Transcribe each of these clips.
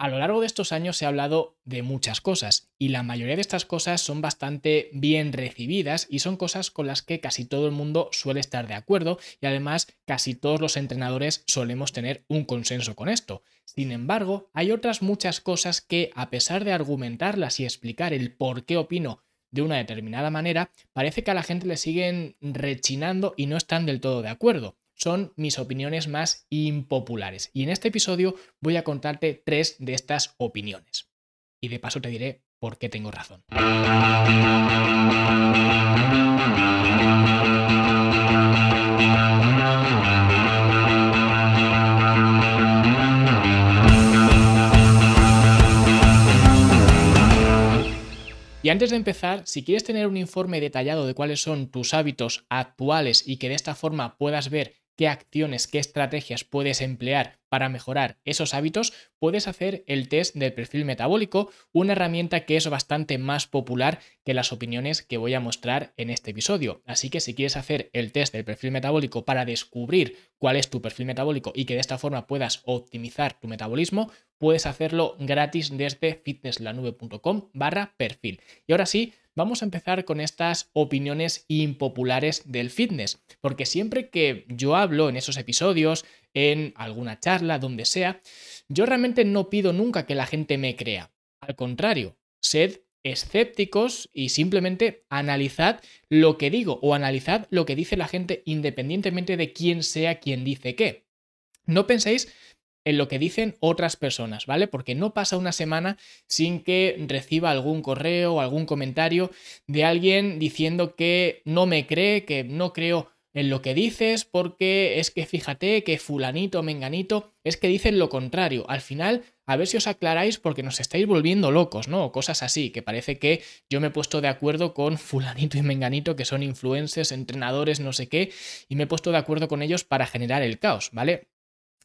A lo largo de estos años se ha hablado de muchas cosas y la mayoría de estas cosas son bastante bien recibidas y son cosas con las que casi todo el mundo suele estar de acuerdo y además casi todos los entrenadores solemos tener un consenso con esto. Sin embargo, hay otras muchas cosas que a pesar de argumentarlas y explicar el por qué opino de una determinada manera, parece que a la gente le siguen rechinando y no están del todo de acuerdo son mis opiniones más impopulares. Y en este episodio voy a contarte tres de estas opiniones. Y de paso te diré por qué tengo razón. Y antes de empezar, si quieres tener un informe detallado de cuáles son tus hábitos actuales y que de esta forma puedas ver qué acciones, qué estrategias puedes emplear para mejorar esos hábitos, puedes hacer el test del perfil metabólico, una herramienta que es bastante más popular que las opiniones que voy a mostrar en este episodio. Así que si quieres hacer el test del perfil metabólico para descubrir cuál es tu perfil metabólico y que de esta forma puedas optimizar tu metabolismo, puedes hacerlo gratis desde fitnesslanube.com barra perfil. Y ahora sí, vamos a empezar con estas opiniones impopulares del fitness, porque siempre que yo hablo en esos episodios, en alguna charla, donde sea, yo realmente no pido nunca que la gente me crea. Al contrario, sed escépticos y simplemente analizad lo que digo o analizad lo que dice la gente independientemente de quién sea quien dice qué. No penséis en lo que dicen otras personas, ¿vale? Porque no pasa una semana sin que reciba algún correo o algún comentario de alguien diciendo que no me cree, que no creo en lo que dices, porque es que fíjate que fulanito, menganito, es que dicen lo contrario. Al final, a ver si os aclaráis porque nos estáis volviendo locos, ¿no? O cosas así, que parece que yo me he puesto de acuerdo con fulanito y menganito, que son influencers, entrenadores, no sé qué, y me he puesto de acuerdo con ellos para generar el caos, ¿vale?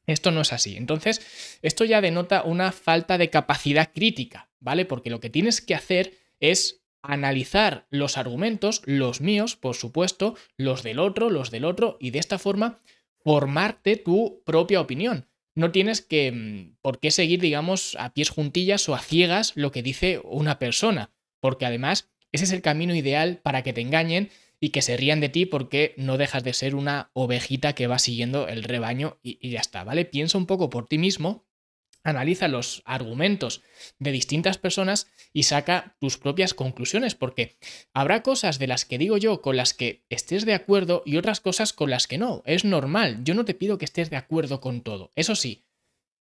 Esto no es así. Entonces, esto ya denota una falta de capacidad crítica, ¿vale? Porque lo que tienes que hacer es analizar los argumentos, los míos, por supuesto, los del otro, los del otro, y de esta forma formarte tu propia opinión. No tienes que mm, por qué seguir, digamos, a pies juntillas o a ciegas lo que dice una persona, porque además ese es el camino ideal para que te engañen y que se rían de ti porque no dejas de ser una ovejita que va siguiendo el rebaño y, ya está, ¿vale? Piensa un poco por ti mismo, analiza los argumentos de distintas personas y saca tus propias conclusiones, porque habrá cosas de las que digo yo con las que estés de acuerdo y otras cosas con las que no. Es normal, yo no te pido que estés de acuerdo con todo. Eso sí,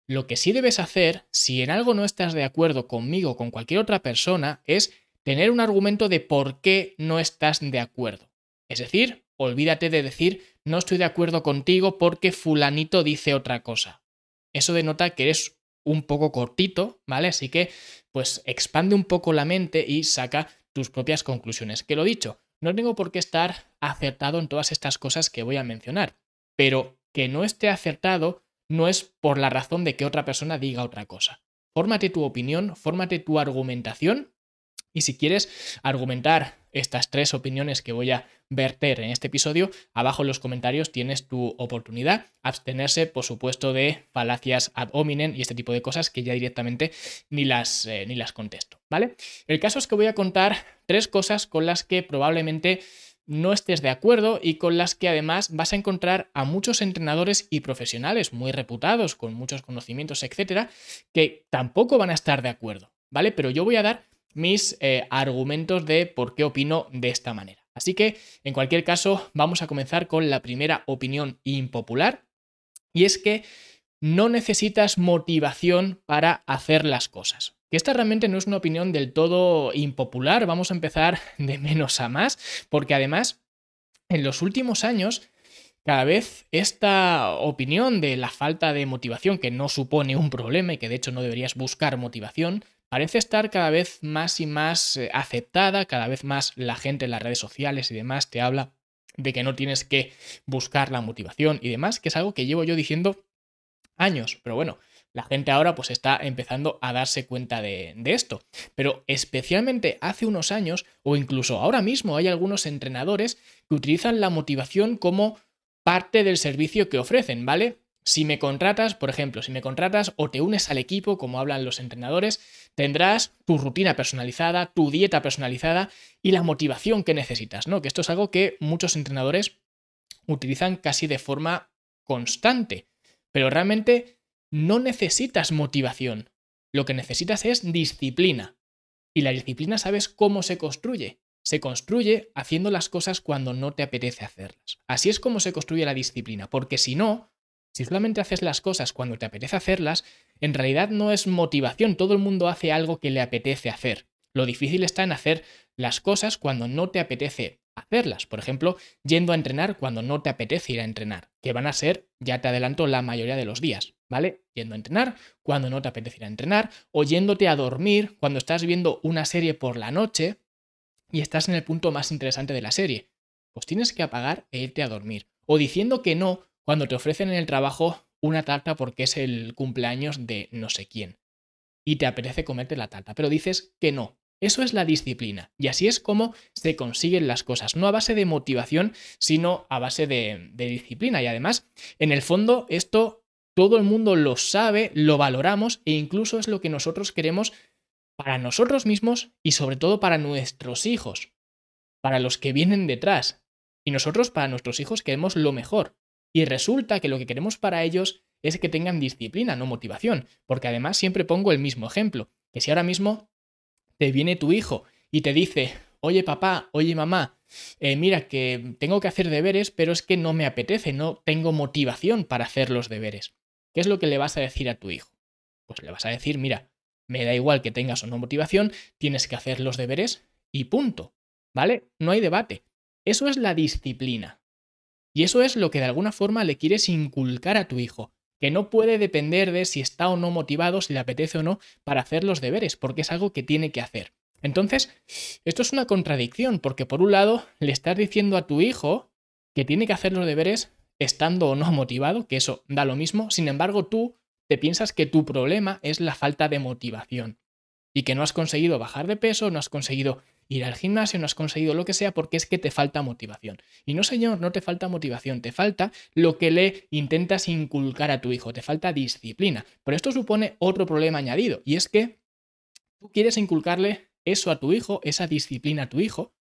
lo que sí debes hacer, si en algo no estás de acuerdo conmigo o con cualquier otra persona, es tener un argumento de por qué no estás de acuerdo. Es decir, olvídate de decir no estoy de acuerdo contigo porque fulanito dice otra cosa. Eso denota que eres un poco cortito, ¿vale? Así que, pues expande un poco la mente y saca tus propias conclusiones. Que lo dicho, no tengo por qué estar acertado en todas estas cosas que voy a mencionar, pero que no esté acertado no es por la razón de que otra persona diga otra cosa. Fórmate tu opinión, fórmate tu argumentación y si quieres argumentar estas tres opiniones que voy a verter en este episodio, abajo en los comentarios tienes tu oportunidad. Abstenerse, por supuesto, de falacias ad hominem y este tipo de cosas que ya directamente ni las, eh, ni las contesto, ¿vale? El caso es que voy a contar tres cosas con las que probablemente no estés de acuerdo y con las que además vas a encontrar a muchos entrenadores y profesionales muy reputados, con muchos conocimientos, etcétera, que tampoco van a estar de acuerdo, ¿vale? Pero yo voy a dar mis eh, argumentos de por qué opino de esta manera. Así que, en cualquier caso, vamos a comenzar con la primera opinión impopular, y es que no necesitas motivación para hacer las cosas. Que esta realmente no es una opinión del todo impopular, vamos a empezar de menos a más, porque además, en los últimos años, cada vez esta opinión de la falta de motivación, que no supone un problema y que de hecho no deberías buscar motivación, parece estar cada vez más y más eh, aceptada, cada vez más la gente en las redes sociales y demás te habla de que no tienes que buscar la motivación y demás, que es algo que llevo yo diciendo años, pero bueno, la gente ahora pues está empezando a darse cuenta de, de, esto. Pero especialmente hace unos años, o incluso ahora mismo, hay algunos entrenadores que utilizan la motivación como parte del servicio que ofrecen, ¿vale? Si me contratas, por ejemplo, si me contratas o te unes al equipo, como hablan los entrenadores, tendrás tu rutina personalizada, tu dieta personalizada y la motivación que necesitas, ¿no? Que esto es algo que muchos entrenadores utilizan casi de forma constante, pero realmente no necesitas motivación. Lo que necesitas es disciplina. Y la disciplina sabes cómo se construye. Se construye haciendo las cosas cuando no te apetece hacerlas. Así es como se construye la disciplina, porque si no, si solamente haces las cosas cuando te apetece hacerlas, en realidad no es motivación, todo el mundo hace algo que le apetece hacer. Lo difícil está en hacer las cosas cuando no te apetece hacerlas. Por ejemplo, yendo a entrenar cuando no te apetece ir a entrenar, que van a ser, ya te adelanto, la mayoría de los días, ¿vale? Yendo a entrenar cuando no te apetece ir a entrenar, o yéndote a dormir cuando estás viendo una serie por la noche y estás en el punto más interesante de la serie. Pues tienes que apagar e irte a dormir. O diciendo que no cuando te ofrecen en el trabajo una tarta porque es el cumpleaños de no sé quién. Y te apetece comerte la tarta, pero dices que no. Eso es la disciplina. Y así es como se consiguen las cosas. No a base de motivación, sino a base de, de disciplina. Y además, en el fondo, esto todo el mundo lo sabe, lo valoramos e incluso es lo que nosotros queremos para nosotros mismos y sobre todo para nuestros hijos, para los que vienen detrás. Y nosotros para nuestros hijos queremos lo mejor. Y resulta que lo que queremos para ellos es que tengan disciplina, no motivación. Porque además siempre pongo el mismo ejemplo, que si ahora mismo te viene tu hijo y te dice, oye papá, oye mamá, eh, mira que tengo que hacer deberes, pero es que no me apetece, no tengo motivación para hacer los deberes. ¿Qué es lo que le vas a decir a tu hijo? Pues le vas a decir, mira, me da igual que tengas o no motivación, tienes que hacer los deberes y punto. ¿Vale? No hay debate. Eso es la disciplina. Y eso es lo que de alguna forma le quieres inculcar a tu hijo, que no puede depender de si está o no motivado, si le apetece o no, para hacer los deberes, porque es algo que tiene que hacer. Entonces, esto es una contradicción, porque por un lado le estás diciendo a tu hijo que tiene que hacer los deberes estando o no motivado, que eso da lo mismo, sin embargo tú te piensas que tu problema es la falta de motivación y que no has conseguido bajar de peso, no has conseguido ir al gimnasio, no has conseguido lo que sea porque es que te falta motivación. Y no, señor, no te falta motivación, te falta lo que le intentas inculcar a tu hijo, te falta disciplina. Pero esto supone otro problema añadido y es que tú quieres inculcarle eso a tu hijo, esa disciplina a tu hijo,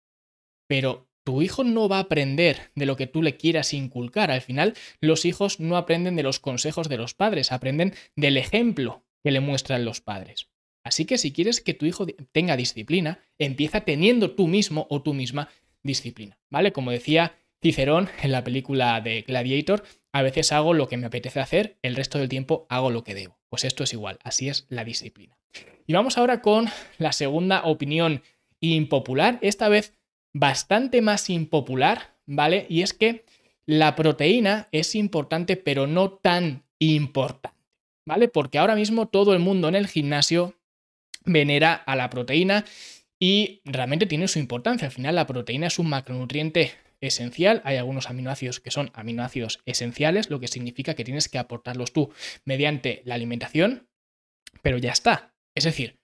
pero tu hijo no va a aprender de lo que tú le quieras inculcar. Al final, los hijos no aprenden de los consejos de los padres, aprenden del ejemplo que le muestran los padres. Así que si quieres que tu hijo tenga disciplina, empieza teniendo tú mismo o tú misma disciplina, ¿vale? Como decía Cicerón en la película de Gladiator, a veces hago lo que me apetece hacer, el resto del tiempo hago lo que debo. Pues esto es igual, así es la disciplina. Y vamos ahora con la segunda opinión impopular, esta vez bastante más impopular, ¿vale? Y es que la proteína es importante, pero no tan importante, ¿vale? Porque ahora mismo todo el mundo en el gimnasio venera a la proteína y realmente tiene su importancia. Al final la proteína es un macronutriente esencial. Hay algunos aminoácidos que son aminoácidos esenciales, lo que significa que tienes que aportarlos tú mediante la alimentación, pero ya está. Es decir,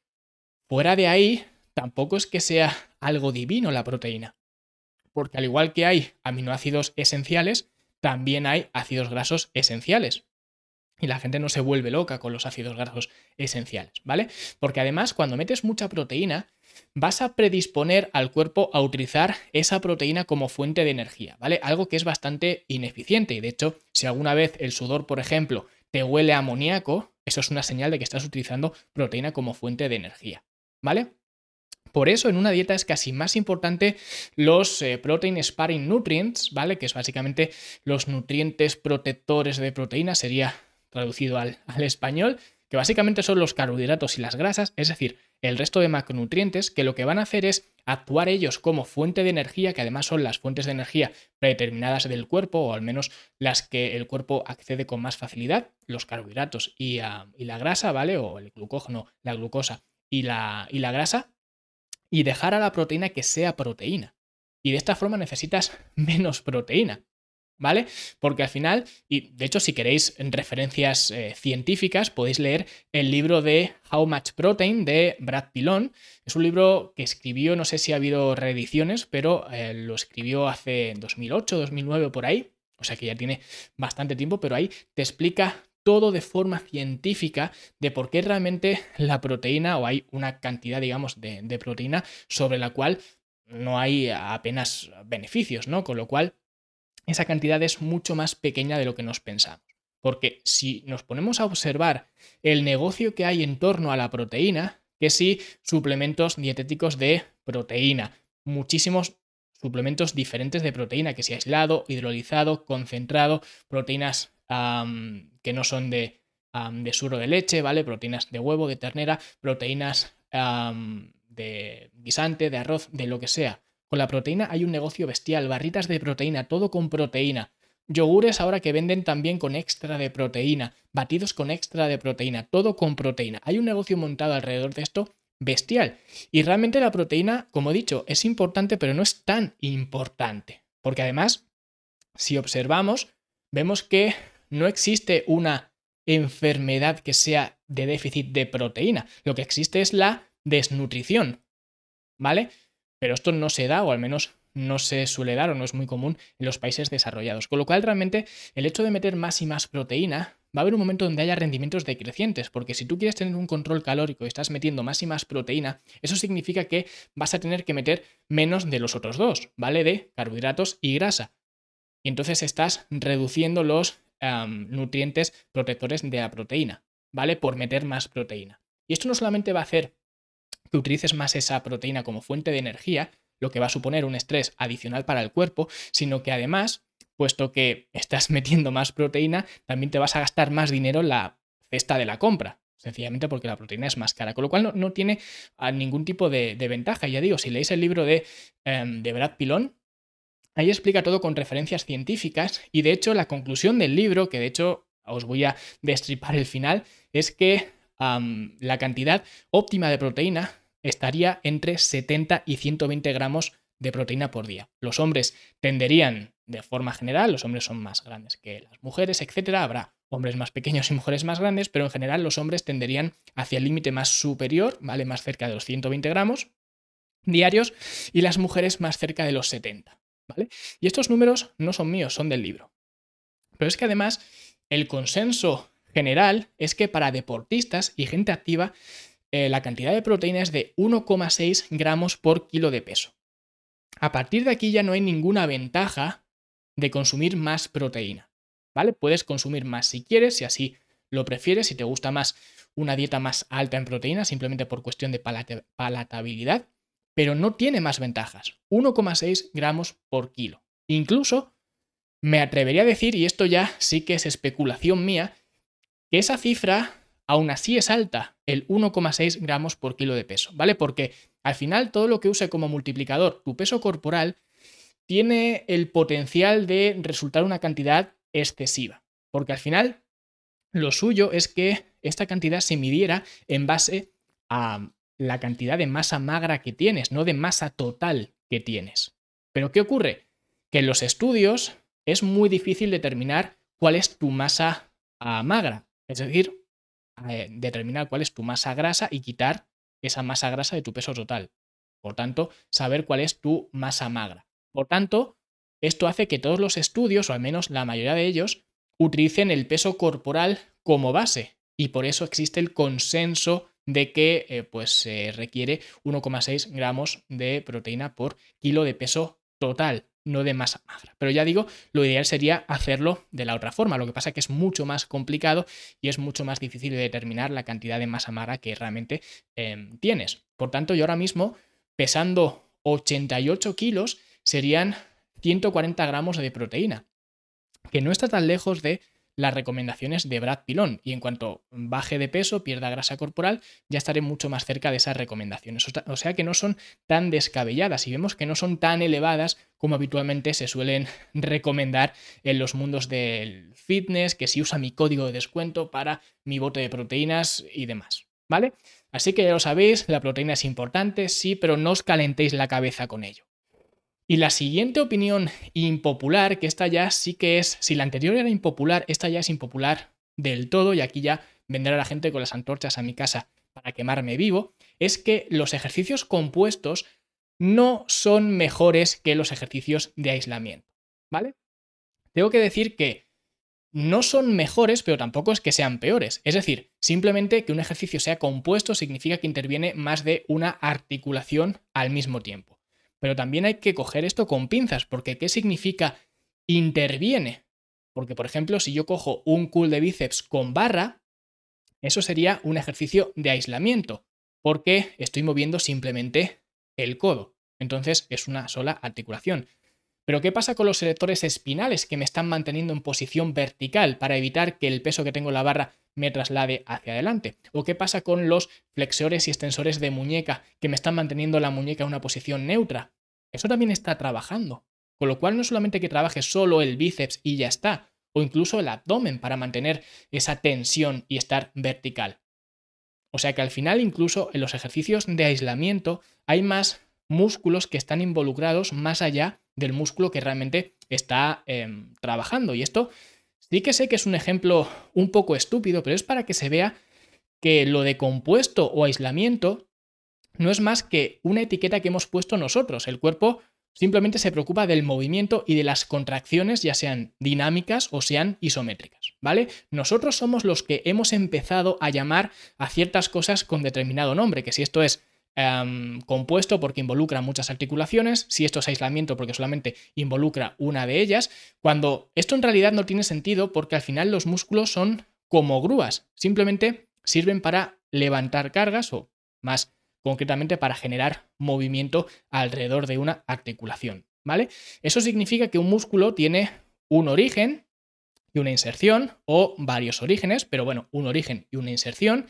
fuera de ahí, tampoco es que sea algo divino la proteína. Porque al igual que hay aminoácidos esenciales, también hay ácidos grasos esenciales. Y la gente no se vuelve loca con los ácidos grasos esenciales, ¿vale? Porque además cuando metes mucha proteína, vas a predisponer al cuerpo a utilizar esa proteína como fuente de energía, ¿vale? Algo que es bastante ineficiente. Y de hecho, si alguna vez el sudor, por ejemplo, te huele amoníaco, eso es una señal de que estás utilizando proteína como fuente de energía, ¿vale? Por eso en una dieta es casi más importante los eh, protein sparing nutrients, ¿vale? Que es básicamente los nutrientes protectores de proteína, sería traducido al, español, que básicamente son los carbohidratos y las grasas, es decir, el resto de macronutrientes, que lo que van a hacer es actuar ellos como fuente de energía, que además son las fuentes de energía predeterminadas del cuerpo, o al menos las que el cuerpo accede con más facilidad, los carbohidratos y, ah, la grasa, ¿vale? O el glucógeno, la glucosa y la, y la grasa, y dejar a la proteína que sea proteína. Y de esta forma necesitas menos proteína. ¿Vale? Porque al final, y de hecho si queréis referencias eh, científicas, podéis leer el libro de How Much Protein de Brad Pilon. Es un libro que escribió, no sé si ha habido reediciones, pero eh, lo escribió hace 2008, 2009 por ahí. O sea que ya tiene bastante tiempo, pero ahí te explica todo de forma científica de por qué realmente la proteína o hay una cantidad, digamos, de proteína sobre la cual no hay apenas beneficios, ¿no? Con lo cual, esa cantidad es mucho más pequeña de lo que nos pensamos. Porque si nos ponemos a observar el negocio que hay en torno a la proteína, que si suplementos dietéticos de proteína, muchísimos suplementos diferentes de proteína, que si aislado, hidrolizado, concentrado, proteínas que no son de, de suro de leche, ¿vale? Proteínas de huevo, de ternera, proteínas de guisante, de arroz, de lo que sea. Con la proteína hay un negocio bestial, barritas de proteína, todo con proteína. Yogures ahora que venden también con extra de proteína, batidos con extra de proteína, todo con proteína. Hay un negocio montado alrededor de esto bestial. Y realmente la proteína, como he dicho, es importante, pero no es tan importante. Porque además, si observamos, vemos que no existe una enfermedad que sea de déficit de proteína. Lo que existe es la desnutrición. ¿Vale? Pero esto no se da, o al menos no se suele dar o no es muy común en los países desarrollados. Con lo cual, realmente, el hecho de meter más y más proteína va a haber un momento donde haya rendimientos decrecientes, porque si tú quieres tener un control calórico y estás metiendo más y más proteína, eso significa que vas a tener que meter menos de los otros dos, ¿vale? De carbohidratos y grasa. Y entonces estás reduciendo los nutrientes protectores de la proteína, ¿vale? Por meter más proteína. Y esto no solamente va a hacer utilices más esa proteína como fuente de energía, lo que va a suponer un estrés adicional para el cuerpo, sino que además, puesto que estás metiendo más proteína, también te vas a gastar más dinero en la cesta de la compra. Sencillamente porque la proteína es más cara, con lo cual no, tiene ah, ningún tipo de, ventaja. Ya digo, si leéis el libro de, em, de Brad Pilón, ahí explica todo con referencias científicas y de hecho la conclusión del libro, que de hecho os voy a destripar el final, es que la cantidad óptima de proteína estaría entre 70 y 120 gramos de proteína por día. Los hombres tenderían, de forma general, los hombres son más grandes que las mujeres, etcétera. Habrá hombres más pequeños y mujeres más grandes, pero en general los hombres tenderían hacia el límite más superior, ¿vale? Más cerca de los 120 gramos diarios y las mujeres más cerca de los 70, ¿vale? Y estos números no son míos, son del libro. Pero es que además el consenso general es que para deportistas y gente activa eh, la cantidad de proteína es de 1,6 gramos por kilo de peso. A partir de aquí ya no hay ninguna ventaja de consumir más proteína. ¿Vale? Puedes consumir más si quieres, si así lo prefieres, si te gusta más una dieta más alta en proteína, simplemente por cuestión de palatabilidad, pero no tiene más ventajas. 1,6 gramos por kilo. Incluso me atrevería a decir, y esto ya sí que es especulación mía, que esa cifra aún así es alta, el 1,6 gramos por kilo de peso, ¿vale? Porque al final todo lo que use como multiplicador tu peso corporal tiene el potencial de resultar una cantidad excesiva, porque al final lo suyo es que esta cantidad se midiera en base a la cantidad de masa magra que tienes, no de masa total que tienes. Pero ¿qué ocurre? Que en los estudios es muy difícil determinar cuál es tu masa ah, magra. Es decir, eh, determinar cuál es tu masa grasa y quitar esa masa grasa de tu peso total. Por tanto, saber cuál es tu masa magra. Por tanto, esto hace que todos los estudios, o al menos la mayoría de ellos, utilicen el peso corporal como base. Y por eso existe el consenso de que eh, pues, se requiere 1,6 gramos de proteína por kilo de peso total no de masa magra. Pero ya digo, lo ideal sería hacerlo de la otra forma. Lo que pasa es que es mucho más complicado y es mucho más difícil de determinar la cantidad de masa magra que realmente em, tienes. Por tanto, yo ahora mismo, pesando 88 kilos, serían 140 gramos de proteína, que no está tan lejos de las recomendaciones de Brad Pilón y en cuanto baje de peso, pierda grasa corporal, ya estaré mucho más cerca de esas recomendaciones. O sea que no son tan descabelladas y vemos que no son tan elevadas como habitualmente se suelen recomendar en los mundos del fitness, que si usa mi código de descuento para mi bote de proteínas y demás. ¿Vale? Así que ya lo sabéis, la proteína es importante, sí, pero no os calentéis la cabeza con ello. Y la siguiente opinión impopular, que esta ya sí que es, si la anterior era impopular, esta ya es impopular del todo, y aquí ya vendrá la gente con las antorchas a mi casa para quemarme vivo, es que los ejercicios compuestos no son mejores que los ejercicios de aislamiento. ¿Vale? tengo que decir que no son mejores, pero tampoco es que sean peores. Es decir, simplemente que un ejercicio sea compuesto significa que interviene más de una articulación al mismo tiempo. Pero también hay que coger esto con pinzas, porque ¿qué significa interviene? Porque, por ejemplo, si yo cojo un cool de bíceps con barra, eso sería un ejercicio de aislamiento, porque estoy moviendo simplemente el codo. Entonces es una sola articulación. Pero ¿qué pasa con los selectores espinales que me están manteniendo en posición vertical para evitar que el peso que tengo en la barra me traslade hacia adelante? ¿O qué pasa con los flexores y extensores de muñeca que me están manteniendo la muñeca en una posición neutra? Eso también está trabajando. Con lo cual no solamente que trabaje solo el bíceps y ya está, o incluso el abdomen para mantener esa tensión y estar vertical. O sea que al final incluso en los ejercicios de aislamiento hay más músculos que están involucrados más allá del músculo que realmente está em, trabajando. Y esto sí que sé que es un ejemplo un poco estúpido, pero es para que se vea que lo de compuesto o aislamiento no es más que una etiqueta que hemos puesto nosotros. El cuerpo simplemente se preocupa del movimiento y de las contracciones, ya sean dinámicas o sean isométricas, ¿vale? Nosotros somos los que hemos empezado a llamar a ciertas cosas con determinado nombre, que si esto es Em, compuesto porque involucra muchas articulaciones, si esto es aislamiento porque solamente involucra una de ellas, cuando esto en realidad no tiene sentido porque al final los músculos son como grúas, simplemente sirven para levantar cargas o más concretamente para generar movimiento alrededor de una articulación, ¿vale? Eso significa que un músculo tiene un origen y una inserción o varios orígenes, pero bueno, un origen y una inserción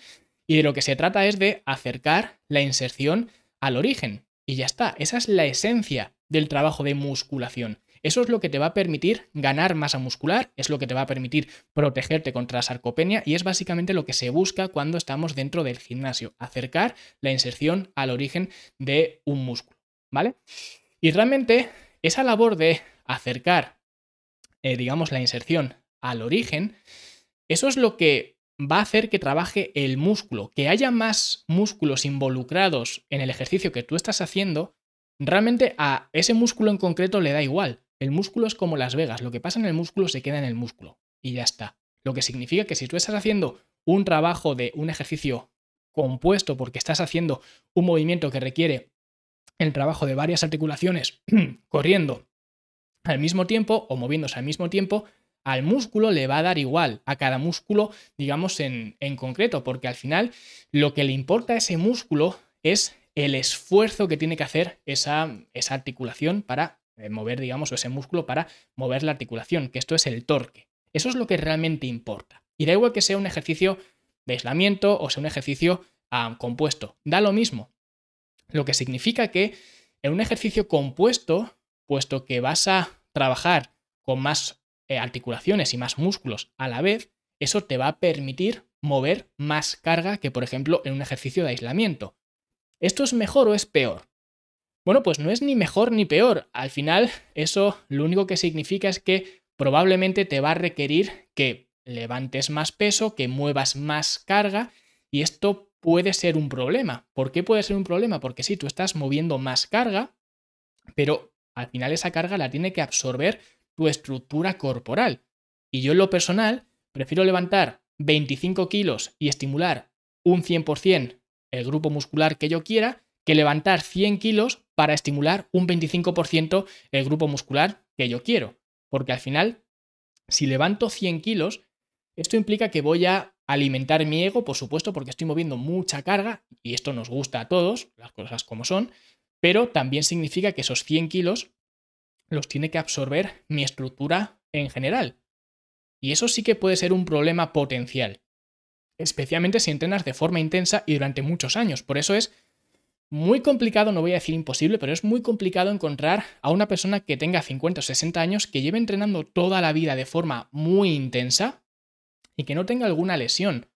y de lo que se trata es de acercar la inserción al origen. Y ya está, esa es la esencia del trabajo de musculación. Eso es lo que te va a permitir ganar masa muscular, es lo que te va a permitir protegerte contra la sarcopenia y es básicamente lo que se busca cuando estamos dentro del gimnasio, acercar la inserción al origen de un músculo, ¿vale? Y realmente esa labor de acercar, eh, digamos, la inserción al origen, eso es lo que va a hacer que trabaje el músculo. Que haya más músculos involucrados en el ejercicio que tú estás haciendo, realmente a ese músculo en concreto le da igual. El músculo es como Las Vegas, lo que pasa en el músculo se queda en el músculo y ya está. Lo que significa que si tú estás haciendo un trabajo de un ejercicio compuesto porque estás haciendo un movimiento que requiere el trabajo de varias articulaciones corriendo al mismo tiempo o moviéndose al mismo tiempo, al músculo le va a dar igual, a cada músculo, digamos, en, concreto, porque al final lo que le importa a ese músculo es el esfuerzo que tiene que hacer esa, esa articulación para mover, digamos, ese músculo para mover la articulación, que esto es el torque. Eso es lo que realmente importa. Y da igual que sea un ejercicio de aislamiento o sea un ejercicio ah, compuesto, da lo mismo. Lo que significa que en un ejercicio compuesto, puesto que vas a trabajar con más eh, articulaciones y más músculos a la vez, eso te va a permitir mover más carga que, por ejemplo, en un ejercicio de aislamiento. ¿Esto es mejor o es peor? Bueno, pues no es ni mejor ni peor. Al final, eso lo único que significa es que probablemente te va a requerir que levantes más peso, que muevas más carga, y esto puede ser un problema. ¿Por qué puede ser un problema? Porque si tú estás moviendo más carga, pero al final esa carga la tiene que absorber tu estructura corporal. Y yo en lo personal prefiero levantar 25 kilos y estimular un 100% el grupo muscular que yo quiera que levantar 100 kilos para estimular un 25% el grupo muscular que yo quiero. Porque al final, si levanto 100 kilos, esto implica que voy a alimentar mi ego, por supuesto, porque estoy moviendo mucha carga, y esto nos gusta a todos, las cosas como son, pero también significa que esos 100 kilos los tiene que absorber mi estructura en general. Y eso sí que puede ser un problema potencial, especialmente si entrenas de forma intensa y durante muchos años. Por eso es muy complicado, no voy a decir imposible, pero es muy complicado encontrar a una persona que tenga 50 o 60 años que lleve entrenando toda la vida de forma muy intensa y que no tenga alguna lesión,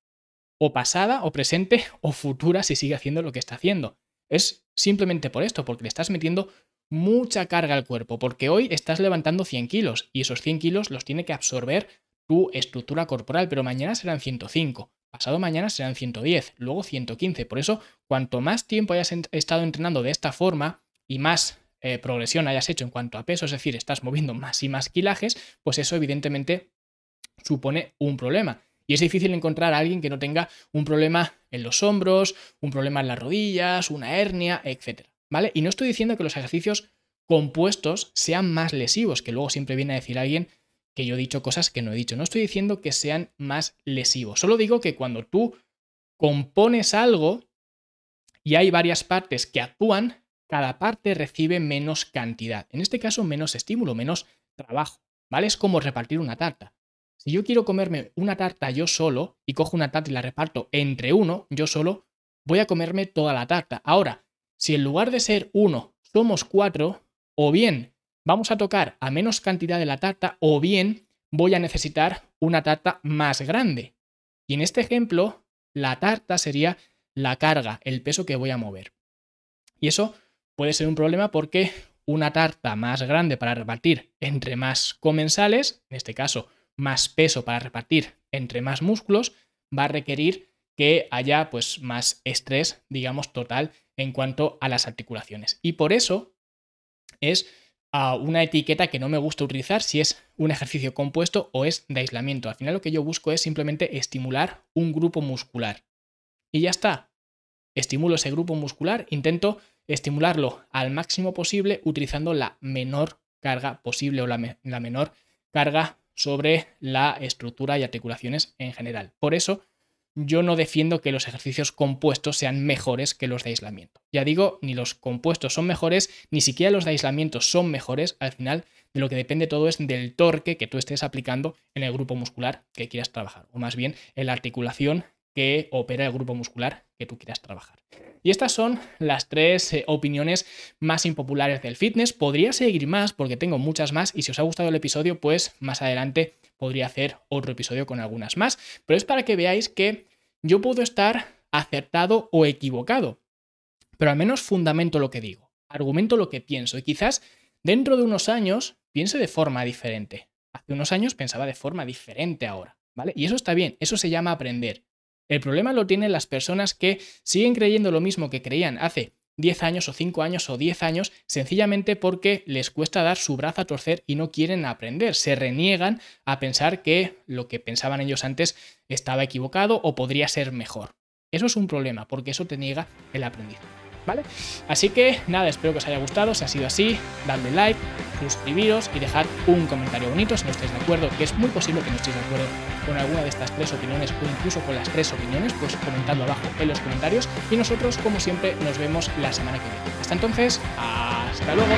o pasada, o presente, o futura si sigue haciendo lo que está haciendo. Es simplemente por esto, porque le estás metiendo mucha carga al cuerpo, porque hoy estás levantando 100 kilos y esos 100 kilos los tiene que absorber tu estructura corporal, pero mañana serán 105, pasado mañana serán 110, luego 115. Por eso, cuanto más tiempo hayas estado entrenando de esta forma y más eh, progresión hayas hecho en cuanto a peso, es decir, estás moviendo más y más kilajes, pues eso evidentemente supone un problema. Y es difícil encontrar a alguien que no tenga un problema en los hombros, un problema en las rodillas, una hernia, etc. ¿Vale? Y no estoy diciendo que los ejercicios compuestos sean más lesivos, que luego siempre viene a decir alguien que yo he dicho cosas que no he dicho. No estoy diciendo que sean más lesivos. Solo digo que cuando tú compones algo y hay varias partes que actúan, cada parte recibe menos cantidad. En este caso, menos estímulo, menos trabajo. ¿Vale? Es como repartir una tarta. Si yo quiero comerme una tarta yo solo y cojo una tarta y la reparto entre uno, yo solo, voy a comerme toda la tarta. Ahora, si en lugar de ser uno somos cuatro, o bien vamos a tocar a menos cantidad de la tarta, o bien voy a necesitar una tarta más grande. Y en este ejemplo, la tarta sería la carga, el peso que voy a mover. Y eso puede ser un problema porque una tarta más grande para repartir entre más comensales, en este caso más peso para repartir entre más músculos, va a requerir que haya pues más estrés, digamos, total en cuanto a las articulaciones. Y por eso es ah, una etiqueta que no me gusta utilizar si es un ejercicio compuesto o es de aislamiento. Al final lo que yo busco es simplemente estimular un grupo muscular. Y ya está. Estimulo ese grupo muscular, intento estimularlo al máximo posible utilizando la menor carga posible o la, la menor carga sobre la estructura y articulaciones en general. Por eso, yo no defiendo que los ejercicios compuestos sean mejores que los de aislamiento. Ya digo, ni los compuestos son mejores, ni siquiera los de aislamiento son mejores. Al final, de lo que depende todo es del torque que tú estés aplicando en el grupo muscular que quieras trabajar, o más bien en la articulación que opera el grupo muscular que tú quieras trabajar. Y estas son las tres eh, opiniones más impopulares del fitness. Podría seguir más porque tengo muchas más y si os ha gustado el episodio, pues más adelante podría hacer otro episodio con algunas más. Pero es para que veáis que yo puedo estar acertado o equivocado, pero al menos fundamento lo que digo, argumento lo que pienso y quizás dentro de unos años piense de forma diferente. Hace unos años pensaba de forma diferente ahora, ¿vale? Y eso está bien, eso se llama aprender. El problema lo tienen las personas que siguen creyendo lo mismo que creían hace 10 años o 5 años o 10 años, sencillamente porque les cuesta dar su brazo a torcer y no quieren aprender. Se reniegan a pensar que lo que pensaban ellos antes estaba equivocado o podría ser mejor. Eso es un problema, porque eso te niega el aprendizaje. ¿Vale? Así que nada, espero que os haya gustado, si ha sido así, dadle like, suscribiros y dejad un comentario bonito si no estáis de acuerdo, que es muy posible que no estéis de acuerdo con alguna de estas tres opiniones o incluso con las tres opiniones, pues comentadlo abajo en los comentarios y nosotros como siempre nos vemos la semana que viene. Hasta entonces, hasta luego.